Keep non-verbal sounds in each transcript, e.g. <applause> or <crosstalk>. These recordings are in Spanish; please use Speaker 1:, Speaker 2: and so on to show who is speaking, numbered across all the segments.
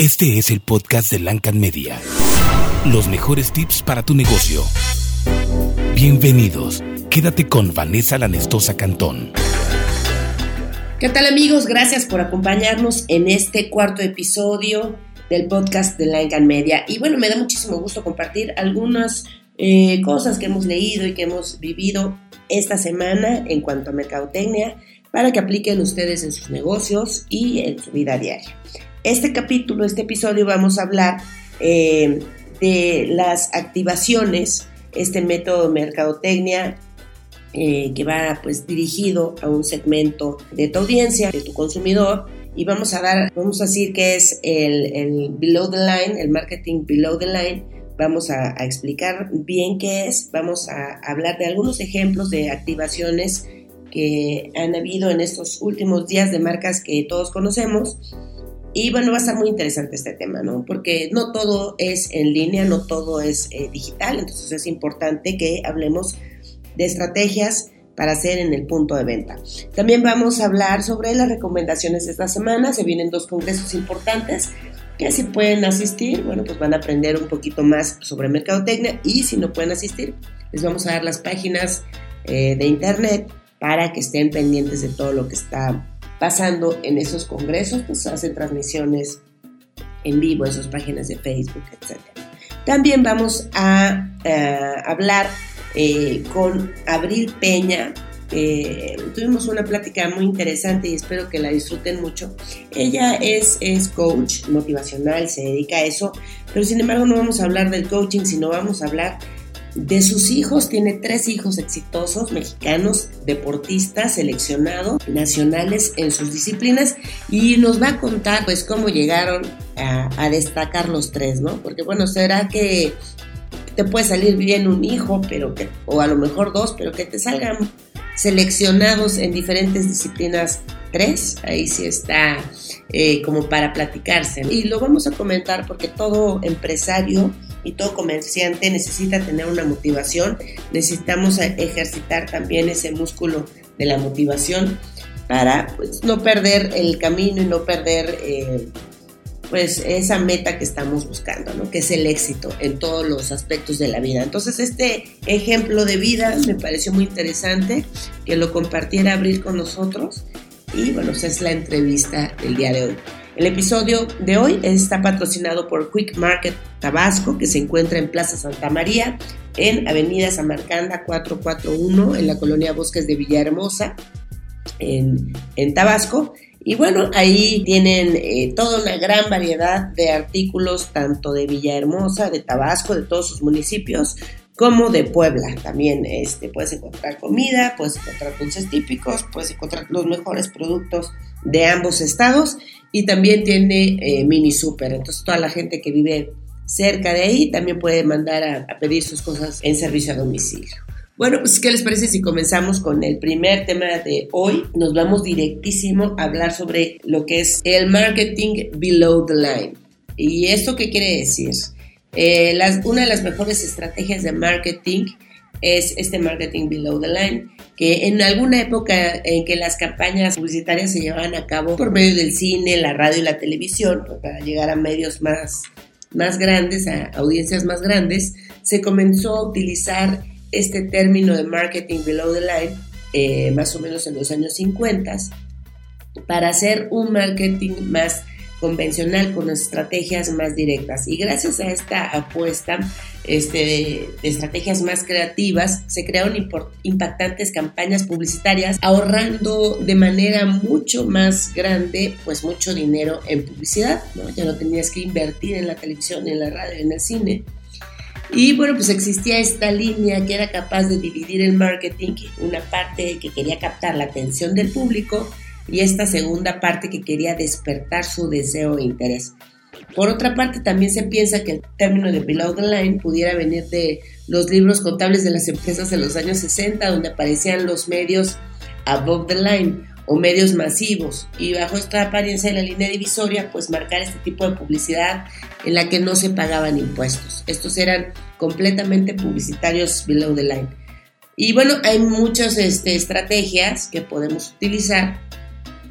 Speaker 1: Este es el podcast de Lancan Media. Los mejores tips para tu negocio. Bienvenidos. Quédate con Vanessa Lanestosa Cantón.
Speaker 2: ¿Qué tal amigos? Gracias por acompañarnos en este cuarto episodio del podcast de Lancan Media. Y bueno, me da muchísimo gusto compartir algunas eh, cosas que hemos leído y que hemos vivido esta semana en cuanto a mercadotecnia para que apliquen ustedes en sus negocios y en su vida diaria. Este capítulo, este episodio, vamos a hablar eh, de las activaciones, este método de mercadotecnia eh, que va pues dirigido a un segmento de tu audiencia, de tu consumidor, y vamos a dar, vamos a decir que es el, below the line, el marketing below the line. Vamos a, a explicar bien qué es, vamos a hablar de algunos ejemplos de activaciones que han habido en estos últimos días de marcas que todos conocemos y bueno, va a estar muy interesante este tema, ¿no? Porque no todo es en línea, no todo es eh, digital, entonces es importante que hablemos de estrategias para hacer en el punto de venta. También vamos a hablar sobre las recomendaciones de esta semana, se vienen dos congresos importantes que si pueden asistir, bueno, pues van a aprender un poquito más sobre mercadotecnia y si no pueden asistir, les vamos a dar las páginas eh, de internet para que estén pendientes de todo lo que está pasando en esos congresos, pues hacen transmisiones en vivo en sus páginas de Facebook, etc. También vamos a eh, hablar eh, con Abril Peña. tuvimos una plática muy interesante y espero que la disfruten mucho. Ella es, es coach motivacional, se dedica a eso, pero sin embargo no vamos a hablar del coaching, sino vamos a hablar de sus hijos, tiene tres hijos exitosos mexicanos, deportistas seleccionados nacionales en sus disciplinas y nos va a contar pues cómo llegaron a, destacar los tres, ¿no? Porque bueno, será que te puede salir bien un hijo, pero que, o a lo mejor dos, pero que te salgan seleccionados en diferentes disciplinas tres, ahí sí está eh, como para platicarse. Y lo vamos a comentar porque todo empresario y todo comerciante necesita tener una motivación, necesitamos ejercitar también ese músculo de la motivación para pues, no perder el camino y no perder eh, pues esa meta que estamos buscando, ¿no? que es el éxito en todos los aspectos de la vida. Entonces este ejemplo de vida me pareció muy interesante que lo compartiera Abril con nosotros y bueno, esa es la entrevista del día de hoy. El episodio de hoy está patrocinado por Quick Market Tabasco, que se encuentra en Plaza Santa María, en Avenida Samarcanda 441, en la colonia Bosques de Villahermosa, en, en Tabasco. Y bueno, ahí tienen eh, toda una gran variedad de artículos, tanto de Villahermosa, de Tabasco, de todos sus municipios, como de Puebla. También este, puedes encontrar comida, puedes encontrar dulces típicos, puedes encontrar los mejores productos de ambos estados y también tiene eh, mini super. Entonces toda la gente que vive cerca de ahí también puede mandar a, pedir sus cosas en servicio a domicilio. Bueno, pues ¿qué les parece si comenzamos con el primer tema de hoy? Nos vamos directísimo a hablar sobre lo que es el marketing below the line. ¿Y esto qué quiere decir? Eh, una de las mejores estrategias de marketing es este marketing below the line, que en alguna época en que las campañas publicitarias se llevaban a cabo por medio del cine, la radio y la televisión, pues, para llegar a medios más, más grandes, a audiencias más grandes, se comenzó a utilizar este término de marketing below the line, eh, más o menos en los años 50, para hacer un marketing más convencional con estrategias más directas. Y gracias a esta apuesta este, de, estrategias más creativas, se crearon impactantes campañas publicitarias ahorrando de manera mucho más grande, pues mucho dinero en publicidad. Ya no tenías que invertir en la televisión, en la radio, en el cine. Y bueno, pues existía esta línea que era capaz de dividir el marketing, una parte que quería captar la atención del público y esta segunda parte que quería despertar su deseo e interés. Por otra parte, también se piensa que el término de below the line pudiera venir de los libros contables de las empresas de los años 60, donde aparecían los medios above the line o medios masivos y bajo esta apariencia de la línea divisoria, pues marcar este tipo de publicidad en la que no se pagaban impuestos. Estos eran completamente publicitarios below the line. Y bueno, hay muchas este, estrategias que podemos utilizar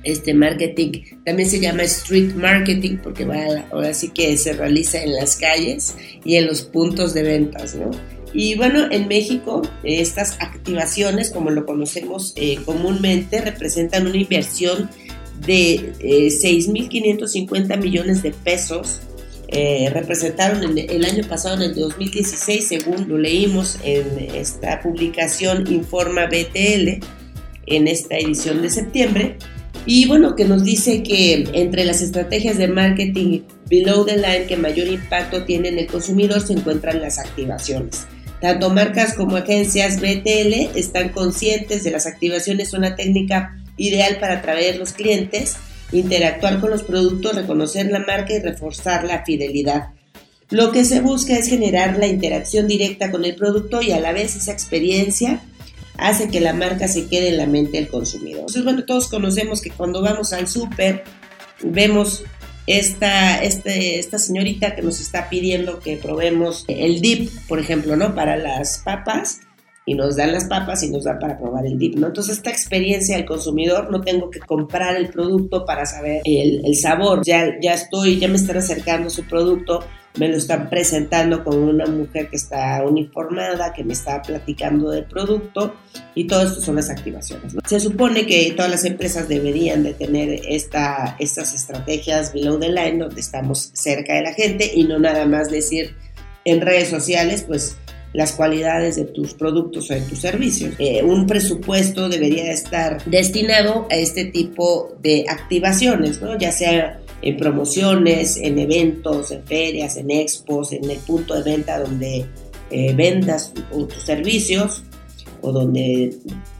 Speaker 2: este marketing también se llama street marketing porque va ahora sí que se realiza en las calles y en los puntos de ventas, ¿no? Y bueno, en México estas activaciones, como lo conocemos eh, comúnmente, representan una inversión de 6.550 eh, millones de pesos. Eh, representaron el año pasado, en el 2016, según lo leímos en esta publicación Informa BTL, en esta edición de septiembre. Y bueno, que nos dice que entre las estrategias de marketing below the line que mayor impacto tienen en el consumidor se encuentran las activaciones. Tanto marcas como agencias BTL están conscientes de las activaciones, una técnica ideal para atraer los clientes, interactuar con los productos, reconocer la marca y reforzar la fidelidad. Lo que se busca es generar la interacción directa con el producto y a la vez esa experiencia hace que la marca se quede en la mente del consumidor. Entonces, bueno, todos conocemos que cuando vamos al súper vemos esta, este, esta señorita que nos está pidiendo que probemos el dip, por ejemplo, ¿no? Para las papas y nos dan las papas y nos dan para probar el dip, ¿no? Entonces esta experiencia del consumidor no tengo que comprar el producto para saber el, el sabor, ya, ya estoy, ya me están acercando su producto, me lo están presentando con una mujer que está uniformada, que me está platicando del producto y todo esto son las activaciones. Se supone que todas las empresas deberían de tener esta, estas estrategias below the line donde estamos cerca de la gente y no nada más decir en redes sociales pues las cualidades de tus productos o de tus servicios. Eh, un presupuesto debería estar destinado a este tipo de activaciones, ¿no? ya sea en promociones, en eventos, en ferias, en expos, en el punto de venta donde eh, vendas tus servicios o donde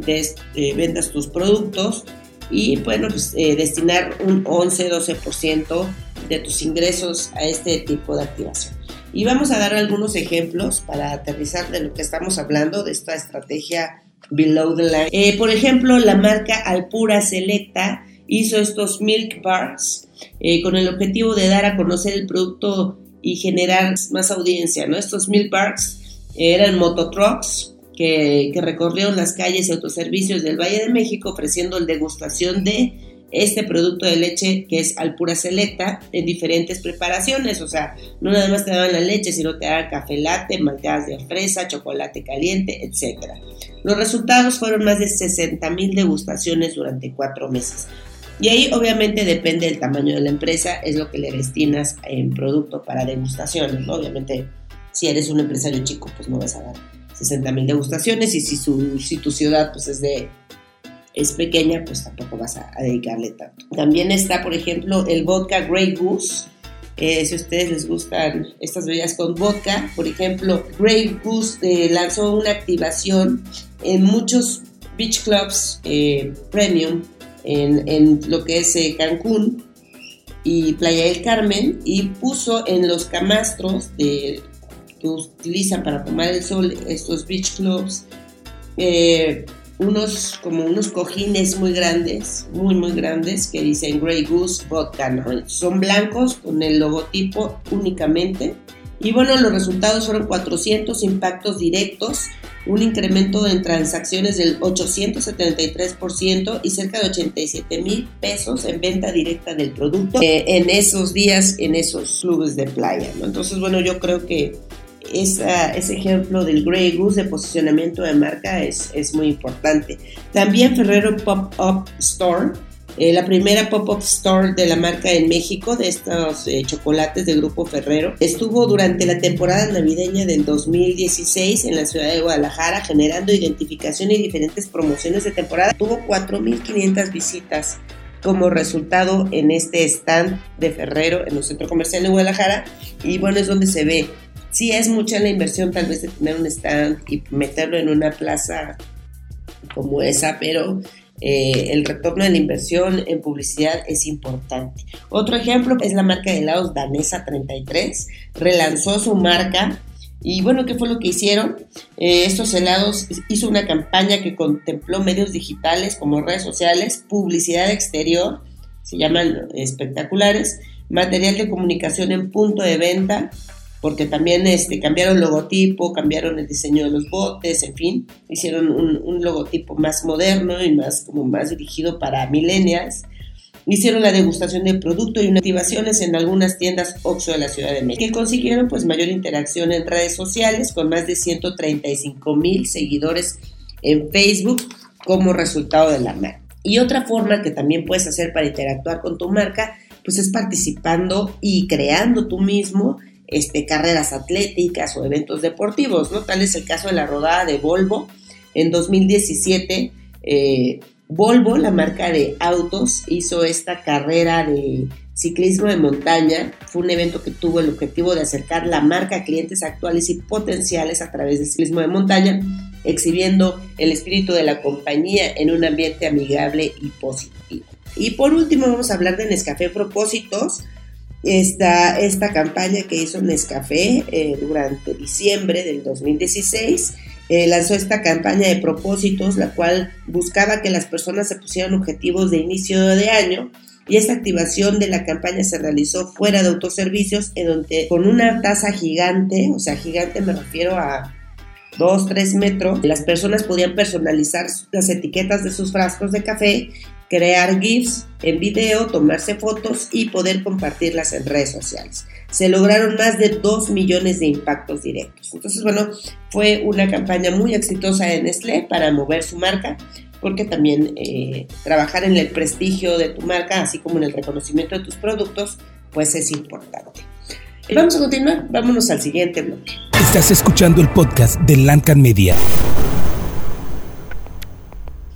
Speaker 2: eh, vendas tus productos y bueno, pues eh, destinar un 11-12% de tus ingresos a este tipo de activación. Y vamos a dar algunos ejemplos para aterrizar de lo que estamos hablando, de esta estrategia below the line. por ejemplo, la marca Alpura Selecta hizo estos milk bars eh, con el objetivo de dar a conocer el producto y generar más audiencia. ¿no? Estos milk bars eran mototrucks que, que recorrieron las calles y autoservicios del Valle de México ofreciendo degustación de este producto de leche que es Alpura Selecta en diferentes preparaciones, o sea, no nada más te daban la leche, sino te daban café latte, malteadas de fresa, chocolate caliente, etc. Los resultados fueron más de 60 mil degustaciones durante cuatro meses. Y ahí obviamente depende del tamaño de la empresa, es lo que le destinas en producto para degustaciones. Obviamente, si eres un empresario chico, pues no vas a dar 60 mil degustaciones y si, su, si tu ciudad pues es de es pequeña, pues tampoco vas a, dedicarle tanto. También está, por ejemplo, el vodka Grey Goose. Si a ustedes les gustan estas bebidas con vodka, por ejemplo, Grey Goose eh, lanzó una activación en muchos beach clubs eh, premium en, lo que es eh, Cancún y Playa del Carmen y puso en los camastros de, que utilizan para tomar el sol estos beach clubs eh, unos como unos cojines muy grandes, muy muy grandes que dicen Grey Goose Vodka, son blancos con el logotipo únicamente. Y bueno, los resultados fueron 400 impactos directos, un incremento en transacciones del 873% y cerca de 87 mil pesos en venta directa del producto eh, en esos días, en esos clubes de playa. Entonces, bueno, yo creo que ese ejemplo del Grey Goose de posicionamiento de marca es, es muy importante. También Ferrero Pop-Up Store eh, la primera pop-up store de la marca en México, de estos eh, chocolates de Grupo Ferrero, estuvo durante la temporada navideña del 2016 en la ciudad de Guadalajara, generando identificación y diferentes promociones de temporada. Tuvo 4.500 visitas como resultado en este stand de Ferrero en el centro comercial de Guadalajara y bueno, es donde se ve. Sí es mucha la inversión tal vez de tener un stand y meterlo en una plaza como esa, pero eh, el retorno de la inversión en publicidad es importante. Otro ejemplo es la marca de helados danesa 33, relanzó su marca y bueno, ¿qué fue lo que hicieron? Eh, estos helados hizo una campaña que contempló medios digitales como redes sociales, publicidad exterior, se llaman espectaculares, material de comunicación en punto de venta, porque también este, cambiaron logotipo, cambiaron el diseño de los botes, en fin, hicieron un, logotipo más moderno y más, como más dirigido para millennials. hicieron la degustación del producto y unas activaciones en algunas tiendas Oxxo de la Ciudad de México, que consiguieron pues mayor interacción en redes sociales con más de 135 mil seguidores en Facebook como resultado de la marca. Y otra forma que también puedes hacer para interactuar con tu marca pues es participando y creando tú mismo este, carreras atléticas o eventos deportivos, ¿no? Tal es el caso de la rodada de Volvo en 2017. Eh, Volvo, la marca de autos, hizo esta carrera de ciclismo de montaña. Fue un evento que tuvo el objetivo de acercar la marca a clientes actuales y potenciales a través del ciclismo de montaña, exhibiendo el espíritu de la compañía en un ambiente amigable y positivo. Y por último vamos a hablar de Nescafé Propósitos, esta, esta campaña que hizo Nescafé eh, durante diciembre del 2016. Eh, lanzó esta campaña de propósitos, la cual buscaba que las personas se pusieran objetivos de inicio de año y esta activación de la campaña se realizó fuera de autoservicios, en donde con una taza gigante, o sea, gigante me refiero a 2, 3 metros, las personas podían personalizar las etiquetas de sus frascos de café crear GIFs en video, tomarse fotos y poder compartirlas en redes sociales. Se lograron más de 2 millones de impactos directos. Entonces, bueno, fue una campaña muy exitosa de Nestlé para mover su marca, porque también eh, trabajar en el prestigio de tu marca, así como en el reconocimiento de tus productos, pues es importante. Vamos a continuar, vámonos al siguiente bloque.
Speaker 1: Estás escuchando el podcast de Lancan Media.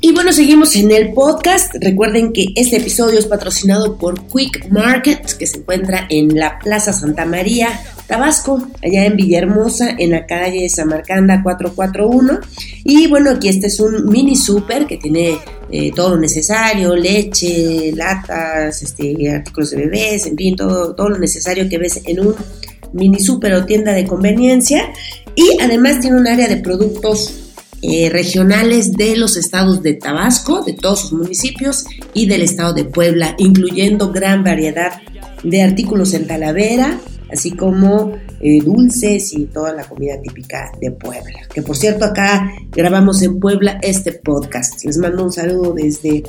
Speaker 2: Y bueno, seguimos en el podcast. Recuerden que este episodio es patrocinado por Quick Market, que se encuentra en la Plaza Santa María, Tabasco, allá en Villahermosa, en la calle Samarcanda 441. Y bueno, aquí este es un mini super que tiene eh, todo lo necesario, leche, latas, este, artículos de bebés, en fin, todo, todo lo necesario que ves en un mini super o tienda de conveniencia. Y además tiene un área de productos eh, regionales de los estados de Tabasco, de todos sus municipios y del estado de Puebla, incluyendo gran variedad de artículos en Talavera, así como eh, dulces y toda la comida típica de Puebla. Que por cierto acá grabamos en Puebla este podcast. Les mando un saludo desde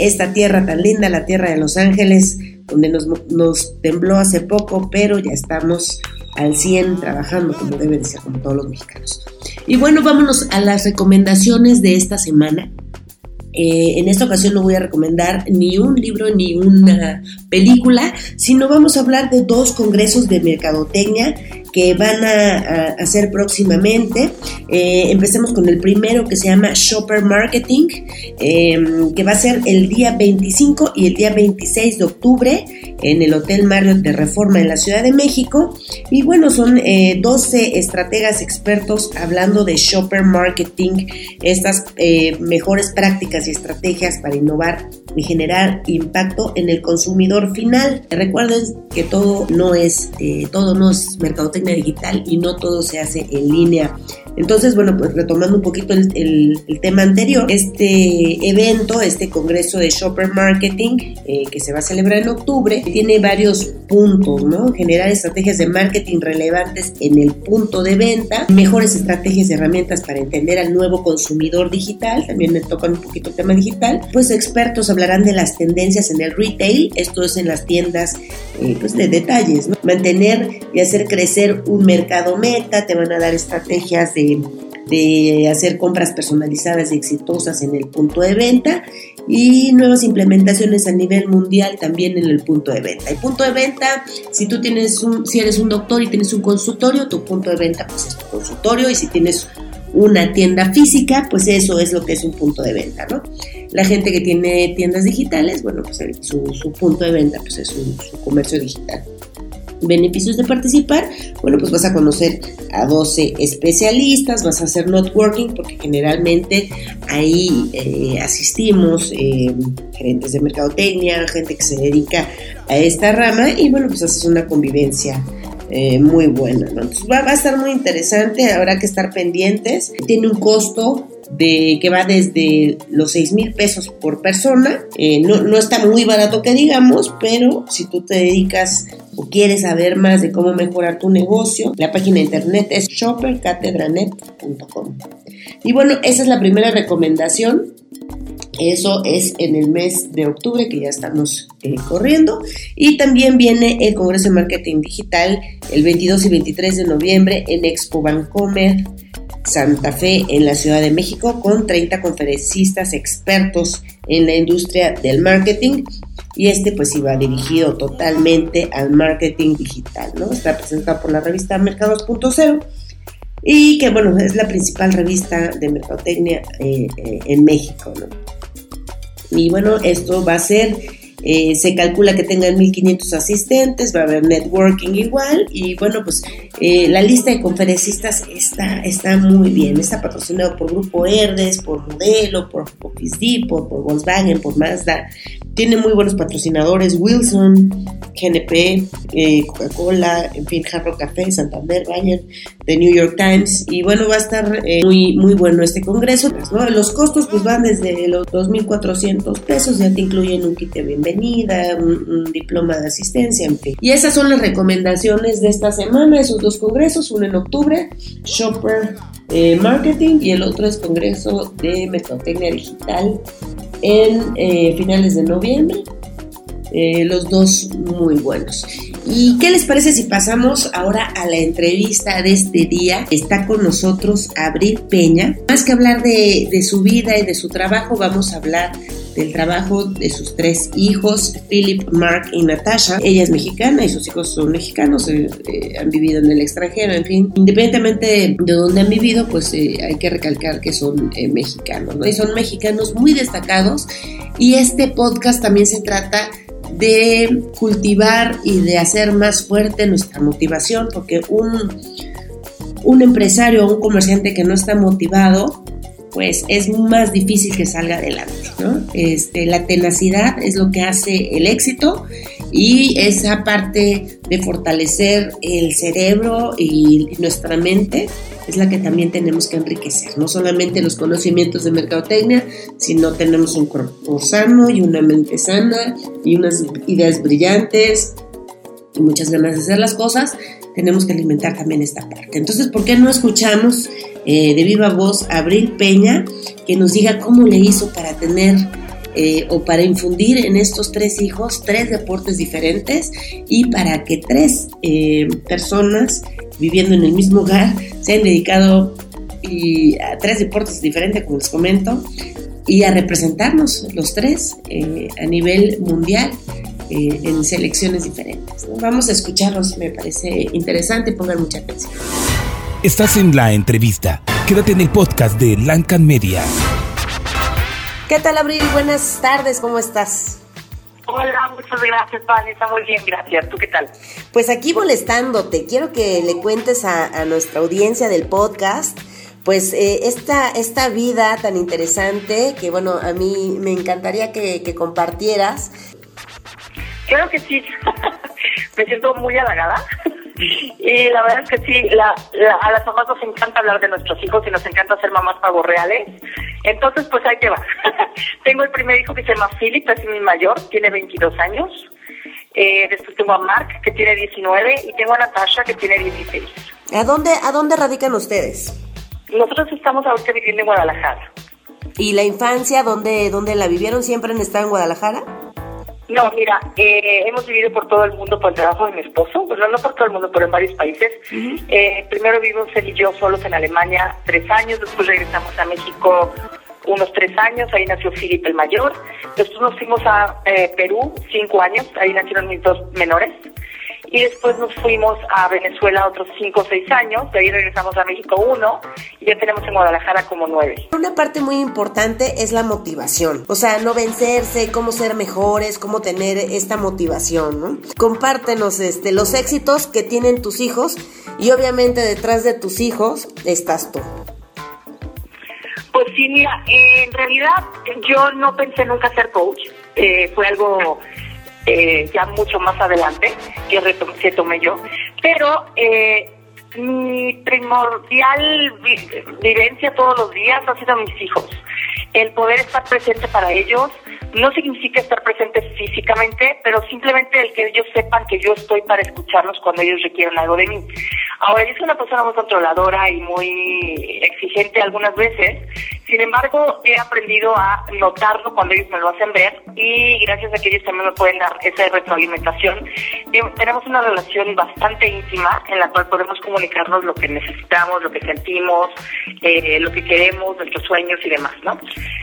Speaker 2: esta tierra tan linda, la tierra de Los Ángeles, donde nos, nos tembló hace poco, pero ya estamos al 100 trabajando como debe de ser, como todos los mexicanos. Y bueno, vámonos a las recomendaciones de esta semana. Eh, en esta ocasión no voy a recomendar ni un libro ni una película, sino vamos a hablar de dos congresos de mercadotecnia que van a, hacer próximamente. Eh, empecemos con el primero que se llama Shopper Marketing, em, que va a ser el día 25 y el día 26 de octubre en el Hotel Marriott de Reforma en la Ciudad de México. Y bueno, son 12 eh, estrategas expertos hablando de Shopper Marketing, estas eh, mejores prácticas y estrategias para innovar y generar impacto en el consumidor final. Recuerden que todo no es, todo no es mercadotecnia digital y no todo se hace en línea. Entonces, bueno, pues retomando un poquito el, tema anterior, este evento, este congreso de Shopper Marketing eh, que se va a celebrar en octubre, tiene varios puntos, ¿no? Generar estrategias de marketing relevantes en el punto de venta, mejores estrategias y herramientas para entender al nuevo consumidor digital, también me tocan un poquito el tema digital, pues expertos hablarán de las tendencias en el retail, esto es en las tiendas eh, pues de detalles, ¿no? Mantener y hacer crecer un mercado meta, te van a dar estrategias de de, hacer compras personalizadas y exitosas en el punto de venta y nuevas implementaciones a nivel mundial también en el punto de venta. El punto de venta, si tú tienes un, si eres un doctor y tienes un consultorio, tu punto de venta pues es tu consultorio y si tienes una tienda física, pues eso es lo que es un punto de venta, ¿no? La gente que tiene tiendas digitales, bueno, pues su, punto de venta pues es su comercio digital beneficios de participar, bueno, pues vas a conocer a 12 especialistas, vas a hacer networking, porque generalmente ahí eh, asistimos eh, gerentes de mercadotecnia, gente que se dedica a esta rama, y bueno, pues haces una convivencia. Eh, muy buena. Entonces va, a estar muy interesante, habrá que estar pendientes. Tiene un costo de que va desde los 6 mil pesos por persona. No, no, está muy barato que digamos, pero si tú te dedicas quieres saber más de cómo mejorar tu negocio, la página de internet es shoppercatedranet.com. Y bueno, esa es la primera recomendación Eso es en el mes de octubre que ya estamos eh, corriendo. Y también viene el Congreso de Marketing Digital el 22 y 23 de noviembre en Expo Bancomer Santa Fe en la Ciudad de México con 30 conferencistas expertos en la industria del marketing y este pues iba dirigido totalmente al marketing digital, ¿no? Está presentado por la revista Mercados.0 y que bueno, es la principal revista de mercadotecnia eh, eh, en México, ¿no? Y bueno, esto va a ser eh, se calcula que tengan 1.500 asistentes, va a haber networking igual y bueno, pues eh, la lista de conferencistas está, está muy bien, está patrocinado por Grupo Herdes, por Modelo, por Office Depot, por Volkswagen, por Mazda, tiene muy buenos patrocinadores, Wilson, GNP, eh, Coca-Cola, en fin, Jarro Café, Santander, Bayern, The New York Times y bueno, va a estar muy, muy bueno este congreso, Los costos pues van desde los 2.400 pesos, ya te incluyen un kit de bienvenida un, diploma de asistencia, en fin. Y esas son las recomendaciones de esta semana, esos dos congresos, uno en octubre, Shopper eh, Marketing y el otro es Congreso de Mercadotecnia Digital en eh, finales de noviembre. Eh, los dos muy buenos. ¿Y qué les parece si pasamos ahora a la entrevista de este día? Está con nosotros Abril Peña. Más que hablar de, de su vida y de su trabajo, vamos a hablar del trabajo de sus tres hijos, Philip, Mark y Natasha. Ella es mexicana y sus hijos son mexicanos, eh, eh, han vivido en el extranjero, en fin. Independientemente de dónde han vivido, pues eh, hay que recalcar que son mexicanos, ¿no? Y son mexicanos muy destacados y este podcast también se trata de cultivar y de hacer más fuerte nuestra motivación, porque un, un empresario o un comerciante que no está motivado, pues es más difícil que salga adelante, ¿no? Este, la tenacidad es lo que hace el éxito y esa parte de fortalecer el cerebro y nuestra mente es la que también tenemos que enriquecer, no solamente los conocimientos de mercadotecnia, sino tenemos un cuerpo sano y una mente sana y unas ideas brillantes y muchas ganas de hacer las cosas, tenemos que alimentar también esta parte. Entonces, ¿por qué no escuchamos eh, de viva voz a Abril Peña que nos diga cómo le hizo para tener eh, o para infundir en estos tres hijos tres deportes diferentes y para que tres eh, personas viviendo en el mismo hogar se han dedicado a tres deportes diferentes, como les comento, y a representarnos los tres a nivel mundial. En selecciones diferentes. Vamos a escucharlos, me parece interesante, pongan mucha atención.
Speaker 1: Estás en la entrevista. Quédate en el podcast de Lancan Media.
Speaker 2: ¿Qué tal, Abril? Buenas tardes, ¿cómo estás?
Speaker 3: Hola, muchas gracias, Vale. Está muy bien, gracias. ¿Tú qué tal?
Speaker 2: Pues aquí molestándote. Quiero que le cuentes a, nuestra audiencia del podcast pues eh, esta, esta vida tan interesante que bueno, a mí me encantaría que, que compartieras.
Speaker 3: Creo que sí, <laughs> me siento muy halagada y la verdad es que sí, a las mamás nos encanta hablar de nuestros hijos y nos encanta ser mamás pavos reales. Entonces, pues ahí te va. <laughs> tengo el primer hijo que se llama Philip, es mi mayor, tiene 22 años. Eh, después tengo a Mark, que tiene 19, y tengo a Natasha, que tiene 16.
Speaker 2: ¿A dónde, a dónde radican ustedes?
Speaker 3: Nosotros estamos ahorita viviendo en Guadalajara.
Speaker 2: ¿Y la infancia, dónde, dónde la vivieron? ¿Siempre han estado en Guadalajara?
Speaker 3: No, mira, eh, hemos vivido por todo el mundo por el trabajo de mi esposo, bueno, no por todo el mundo, pero en varios países. eh, primero vivimos él y yo solos en Alemania tres años, después regresamos a México unos tres años, ahí nació Filipe el mayor. Después nos fuimos a eh, Perú, cinco años, ahí nacieron mis dos menores y después nos fuimos a Venezuela otros cinco o seis años, de ahí regresamos a México uno y ya tenemos en Guadalajara como nueve.
Speaker 2: Una parte muy importante es la motivación, o sea, no vencerse, cómo ser mejores, cómo tener esta motivación, ¿no? Compártenos este, los éxitos que tienen tus hijos y obviamente detrás de tus hijos estás tú.
Speaker 3: Pues sí, mira, en realidad yo no pensé nunca ser coach, eh, fue algo eh, ya mucho más adelante, que, que tomé yo. Pero eh, mi primordial vivencia todos los días ha sido mis hijos. El poder estar presente para ellos no significa estar presente físicamente, pero simplemente el que ellos sepan que yo estoy para escucharlos cuando ellos requieren algo de mí. Ahora, yo soy una persona muy controladora y muy exigente algunas veces. Sin embargo, he aprendido a notarlo cuando ellos me lo hacen ver y gracias a que ellos también me pueden dar esa retroalimentación, eh, tenemos una relación bastante íntima en la cual podemos comunicarnos lo que necesitamos, lo que sentimos, eh, lo que queremos, nuestros sueños y demás, ¿no?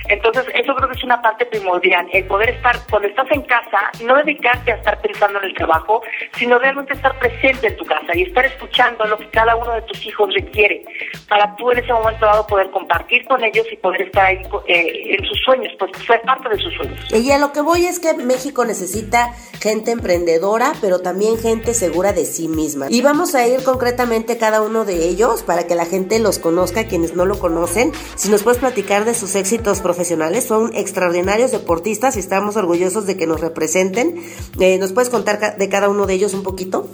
Speaker 3: Entonces, eso creo que es una parte primordial, el poder estar, cuando estás en casa, no dedicarte a estar pensando en el trabajo, sino realmente estar presente en tu casa y estar escuchando lo que cada uno de tus hijos requiere para tú en ese momento dado poder compartir con ellos y poder estar ahí eh, en sus sueños, pues ser parte de sus sueños.
Speaker 2: Y a lo que voy es que México necesita gente emprendedora, pero también gente segura de sí misma. Y vamos a ir concretamente cada uno de ellos para que la gente los conozca, quienes no lo conocen. Si nos puedes platicar de sus éxitos profesionales, son extraordinarios deportistas y estamos orgullosos de que nos representen. Eh, ¿Nos puedes contar de cada uno de ellos un poquito?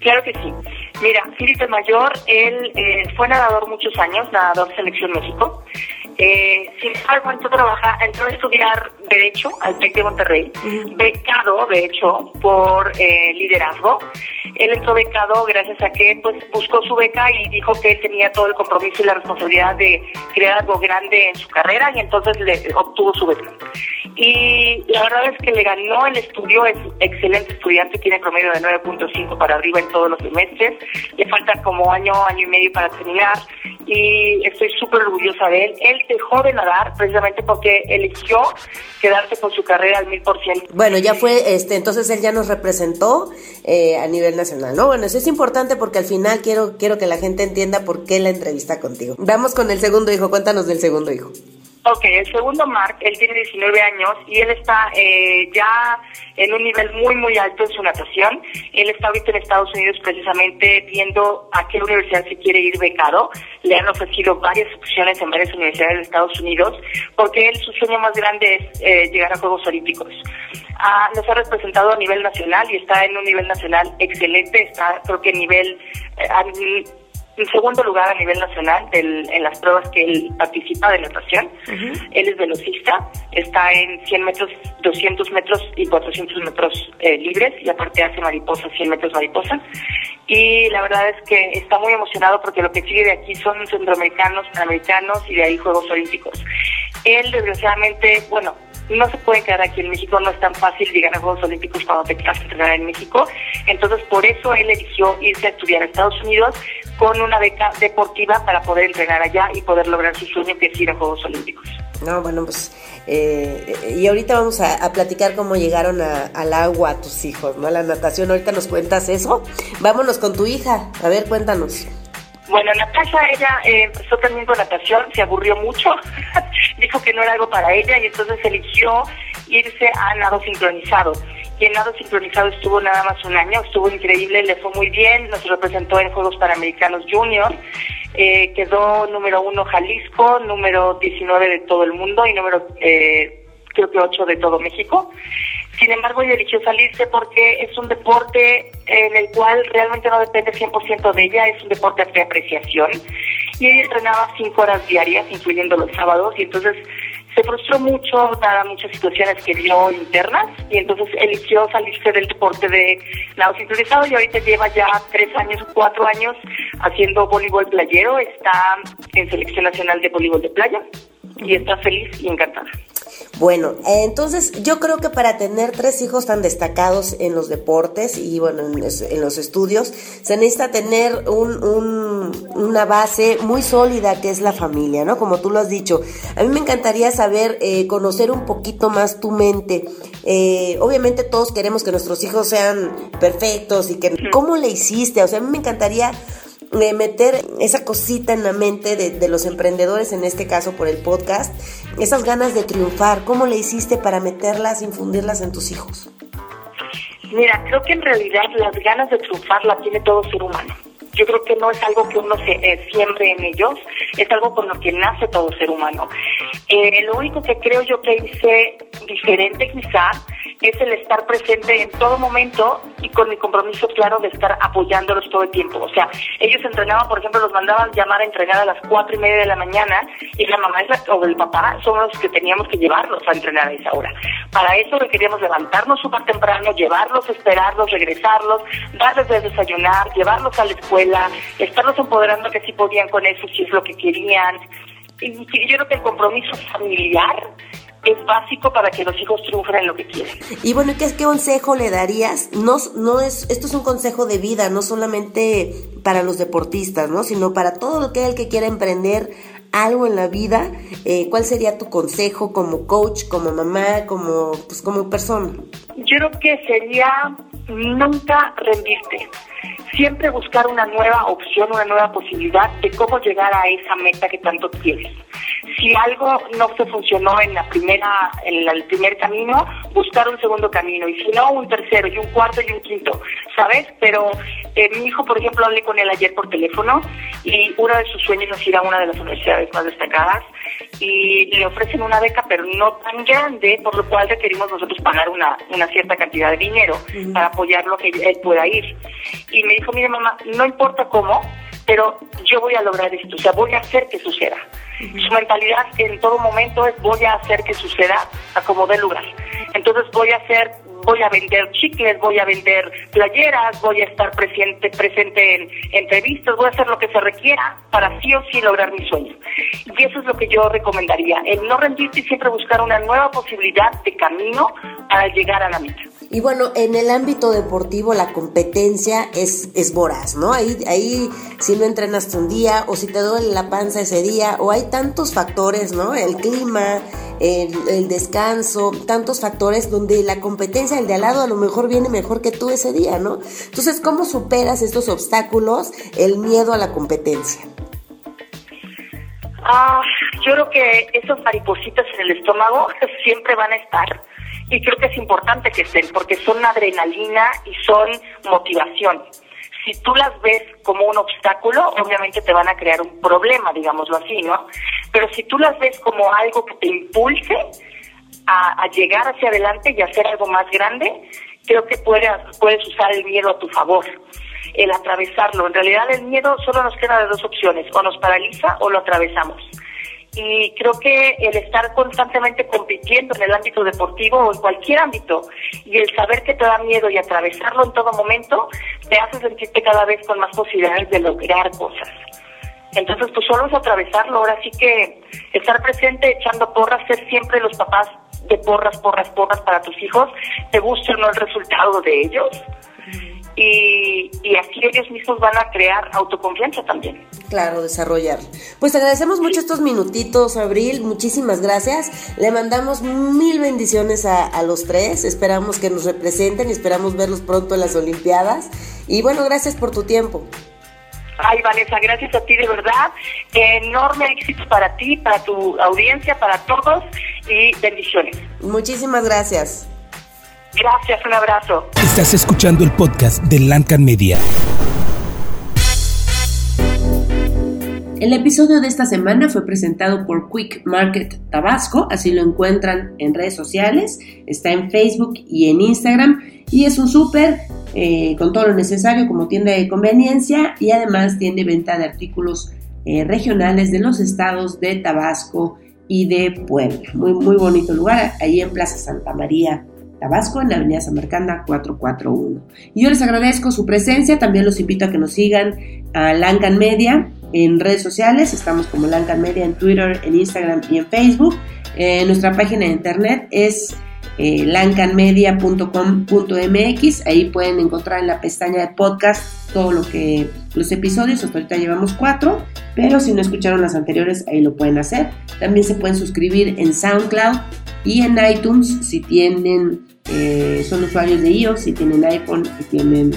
Speaker 3: Claro que sí. Mira, Felipe Mayor, él eh, fue nadador muchos años, nadador Selección México. Eh, sin embargo, entró a, trabajar, entró a estudiar Derecho al TEC de Monterrey, becado, de hecho, por eh, liderazgo. Él entró becado gracias a que pues buscó su beca y dijo que él tenía todo el compromiso y la responsabilidad de crear algo grande en su carrera y entonces le obtuvo su beca. Y la verdad es que le ganó el estudio, es excelente estudiante, tiene promedio de 9.5 para arriba en todos los semestres, le falta como año, año y medio para terminar y estoy súper orgullosa de él. Él dejó de nadar precisamente porque eligió quedarse con su carrera al mil por ciento.
Speaker 2: Bueno, ya fue, este, entonces él ya nos representó eh, a nivel nacional, ¿no? Bueno, eso es importante porque al final quiero, quiero que la gente entienda por qué la entrevista contigo. Vamos con el segundo hijo, cuéntanos del segundo hijo.
Speaker 3: Ok, el segundo Mark, él tiene 19 años y él está eh, ya en un nivel muy, muy alto en su natación. Él está ahorita en Estados Unidos precisamente viendo a qué universidad se quiere ir becado. Le han ofrecido varias opciones en varias universidades de Estados Unidos porque él, su sueño más grande es eh, llegar a Juegos Olímpicos. Ah, nos ha representado a nivel nacional y está en un nivel nacional excelente. Está, creo que a nivel... Eh, en segundo lugar a nivel nacional en las pruebas que él participa de natación. Él es velocista, está en 100 metros, 200 metros y 400 metros eh, libres y aparte hace mariposa, 100 metros mariposa. Y la verdad es que está muy emocionado porque lo que sigue de aquí son centroamericanos, panamericanos y de ahí Juegos Olímpicos. Él desgraciadamente, bueno, no se puede quedar aquí en México, no es tan fácil llegar a Juegos Olímpicos cuando te quedas entrenar en México. Entonces, por eso él eligió irse a estudiar a Estados Unidos con una beca deportiva para poder entrenar allá y poder lograr su sueño que es ir a Juegos Olímpicos.
Speaker 2: No, bueno, pues, eh, y ahorita vamos a, platicar cómo llegaron al agua tus hijos, ¿no? A la natación, ahorita nos cuentas eso. Vámonos con tu hija, a ver, cuéntanos.
Speaker 3: Bueno, Natasha, ella eh, empezó también con natación, se aburrió mucho, <laughs> dijo que no era algo para ella y entonces eligió irse a nado sincronizado. Y en nado sincronizado estuvo nada más un año, estuvo increíble, le fue muy bien, nos representó en Juegos Panamericanos Junior, eh, quedó número uno Jalisco, número 19 de todo el mundo y número eh, creo que 8 de todo México. Sin embargo, ella eligió salirse porque es un deporte en el cual realmente no depende 100% de ella, es un deporte de apreciación. Y ella entrenaba 5 horas diarias, incluyendo los sábados, y entonces se frustró mucho, dadas muchas situaciones que vio internas, y entonces eligió salirse del deporte de nado sincronizado y ahorita lleva ya 3 años, 4 años haciendo voleibol playero, está en selección nacional de voleibol de playa y está feliz y encantada.
Speaker 2: Bueno, entonces yo creo que para tener tres hijos tan destacados en los deportes y bueno, en, los estudios, se necesita tener un, una base muy sólida que es la familia, ¿no? Como tú lo has dicho. A mí me encantaría saber, eh, conocer un poquito más tu mente. Eh, obviamente todos queremos que nuestros hijos sean perfectos y que... ¿Cómo le hiciste? O sea, a mí me encantaría meter esa cosita en la mente de, los emprendedores, en este caso por el podcast, esas ganas de triunfar, ¿cómo le hiciste para meterlas, infundirlas en tus hijos?
Speaker 3: Mira, creo que en realidad las ganas de triunfar las tiene todo ser humano. Yo creo que no es algo que uno se eh, siembre en ellos, es algo con lo que nace todo ser humano. Eh, lo único que creo yo que hice diferente quizá es el estar presente en todo momento y con mi compromiso claro de estar apoyándolos todo el tiempo. O sea, ellos entrenaban, por ejemplo, los mandaban llamar a entrenar a las cuatro y media de la mañana y la mamá o el papá son los que teníamos que llevarlos a entrenar a esa hora. Para eso queríamos levantarnos súper temprano, llevarlos, esperarlos, regresarlos, darles de desayunar, llevarlos a la escuela, estarlos empoderando que sí podían con eso, si es lo que querían, Y yo creo que el compromiso familiar es básico para que los hijos triunfen en lo que quieren.
Speaker 2: Y bueno, ¿qué, qué consejo le darías? No, no es, esto es un consejo de vida, no solamente para los deportistas, ¿no? Sino para todo aquel que quiera emprender algo en la vida. Eh, ¿Cuál sería tu consejo como coach, como mamá, como, pues, como persona?
Speaker 3: Yo creo que sería nunca rendirte siempre buscar una nueva opción, una nueva posibilidad de cómo llegar a esa meta que tanto quieres. Si algo no se funcionó en la primera, en el primer camino, buscar un segundo camino y si no un tercero y un cuarto y un quinto, ¿sabes? Pero eh, mi hijo, por ejemplo, hablé con él ayer por teléfono y uno de sus sueños es ir a una de las universidades más destacadas y le ofrecen una beca, pero no tan grande, por lo cual requerimos nosotros pagar una, una cierta cantidad de dinero para apoyarlo que él pueda ir. Y me dijo, mire mamá, no importa cómo, pero yo voy a lograr esto, o sea, voy a hacer que suceda. Su mentalidad en todo momento es voy a hacer que suceda a como dé lugar. Entonces voy a hacer voy a vender chicles, voy a vender playeras, voy a estar presente, presente en entrevistas, voy a hacer lo que se requiera para sí o sí lograr mi sueño. Y eso es lo que yo recomendaría, el no rendirte y siempre buscar una nueva posibilidad de camino para llegar a la meta.
Speaker 2: Y bueno, en el ámbito deportivo la competencia es, es voraz, ¿no? Ahí, ahí si no entrenaste un día o si te duele la panza ese día o hay tantos factores, ¿no? El clima, el, el descanso, tantos factores donde la competencia, el de al lado a lo mejor viene mejor que tú ese día, ¿no? Entonces, ¿cómo superas estos obstáculos, el miedo a la competencia?
Speaker 3: Ah, yo creo que esos maripositas en el estómago <laughs> siempre van a estar y creo que es importante que estén porque son adrenalina y son motivación. Si tú las ves como un obstáculo, obviamente te van a crear un problema, digámoslo así, ¿no? Pero si tú las ves como algo que te impulse a, llegar hacia adelante y hacer algo más grande, creo que puedes, puedes usar el miedo a tu favor el atravesarlo. En realidad el miedo solo nos queda de dos opciones, o nos paraliza o lo atravesamos y creo que el estar constantemente compitiendo en el ámbito deportivo o en cualquier ámbito y el saber que te da miedo y atravesarlo en todo momento te hace sentirte cada vez con más posibilidades de lograr cosas. Entonces, pues solo es atravesarlo, ahora sí que estar presente echando porras, ser siempre los papás de porras, porras, porras para tus hijos, te guste o no el resultado de ellos y, así ellos mismos van a crear autoconfianza también.
Speaker 2: Claro, desarrollar. Pues agradecemos mucho estos minutitos, Abril, muchísimas gracias. Le mandamos mil bendiciones a, a los tres, esperamos que nos representen y esperamos verlos pronto en las Olimpiadas. Y bueno, gracias por tu tiempo.
Speaker 3: Ay, Vanessa, gracias a ti de verdad. Enorme éxito para ti, para tu audiencia, para todos y bendiciones.
Speaker 2: Muchísimas gracias.
Speaker 3: Gracias, un abrazo.
Speaker 1: Estás escuchando el podcast de Lancan Media.
Speaker 2: El episodio de esta semana fue presentado por Quick Market Tabasco, así lo encuentran en redes sociales, está en Facebook y en Instagram y es un súper eh, con todo lo necesario como tienda de conveniencia y además tiene venta de artículos eh, regionales de los estados de Tabasco y de Puebla. Muy, muy bonito lugar, ahí en Plaza Santa María Tabasco, en la Avenida San Marcanda 441. Y yo les agradezco su presencia, también los invito a que nos sigan a Lancan Media en redes sociales, estamos como Lancan Media en Twitter, en Instagram y en Facebook. Eh, nuestra página de internet es eh, lancanmedia.com.mx, ahí pueden encontrar en la pestaña de podcast todo lo que los episodios, hasta ahorita llevamos cuatro, pero si no escucharon las anteriores, ahí lo pueden hacer. También se pueden suscribir en SoundCloud y en iTunes si tienen, eh, son usuarios de iOS, si tienen iPhone, si tienen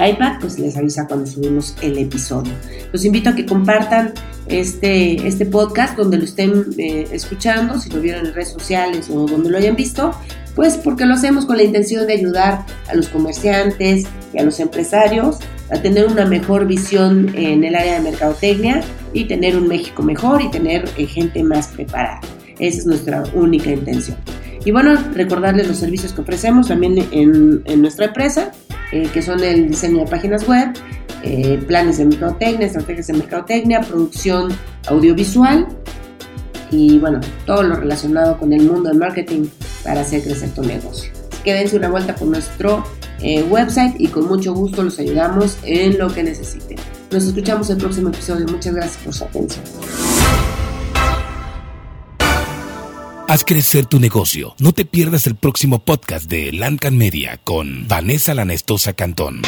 Speaker 2: iPad, pues les avisa cuando subimos el episodio. Los invito a que compartan este, este podcast donde lo estén eh, escuchando, si lo vieron en redes sociales o donde lo hayan visto, pues porque lo hacemos con la intención de ayudar a los comerciantes y a los empresarios a tener una mejor visión en el área de mercadotecnia y tener un México mejor y tener eh, gente más preparada. Esa es nuestra única intención. Y bueno, recordarles los servicios que ofrecemos también en, en nuestra empresa, eh, que son el diseño de páginas web, eh, planes de mercadotecnia, estrategias de mercadotecnia, producción audiovisual y bueno, todo lo relacionado con el mundo del marketing para hacer crecer tu negocio. Quédense una vuelta por nuestro eh, website y con mucho gusto los ayudamos en lo que necesiten. Nos escuchamos el próximo episodio. Muchas gracias por su atención.
Speaker 1: Haz crecer tu negocio. No te pierdas el próximo podcast de Lancan Media con Vanessa Lanestosa Cantón.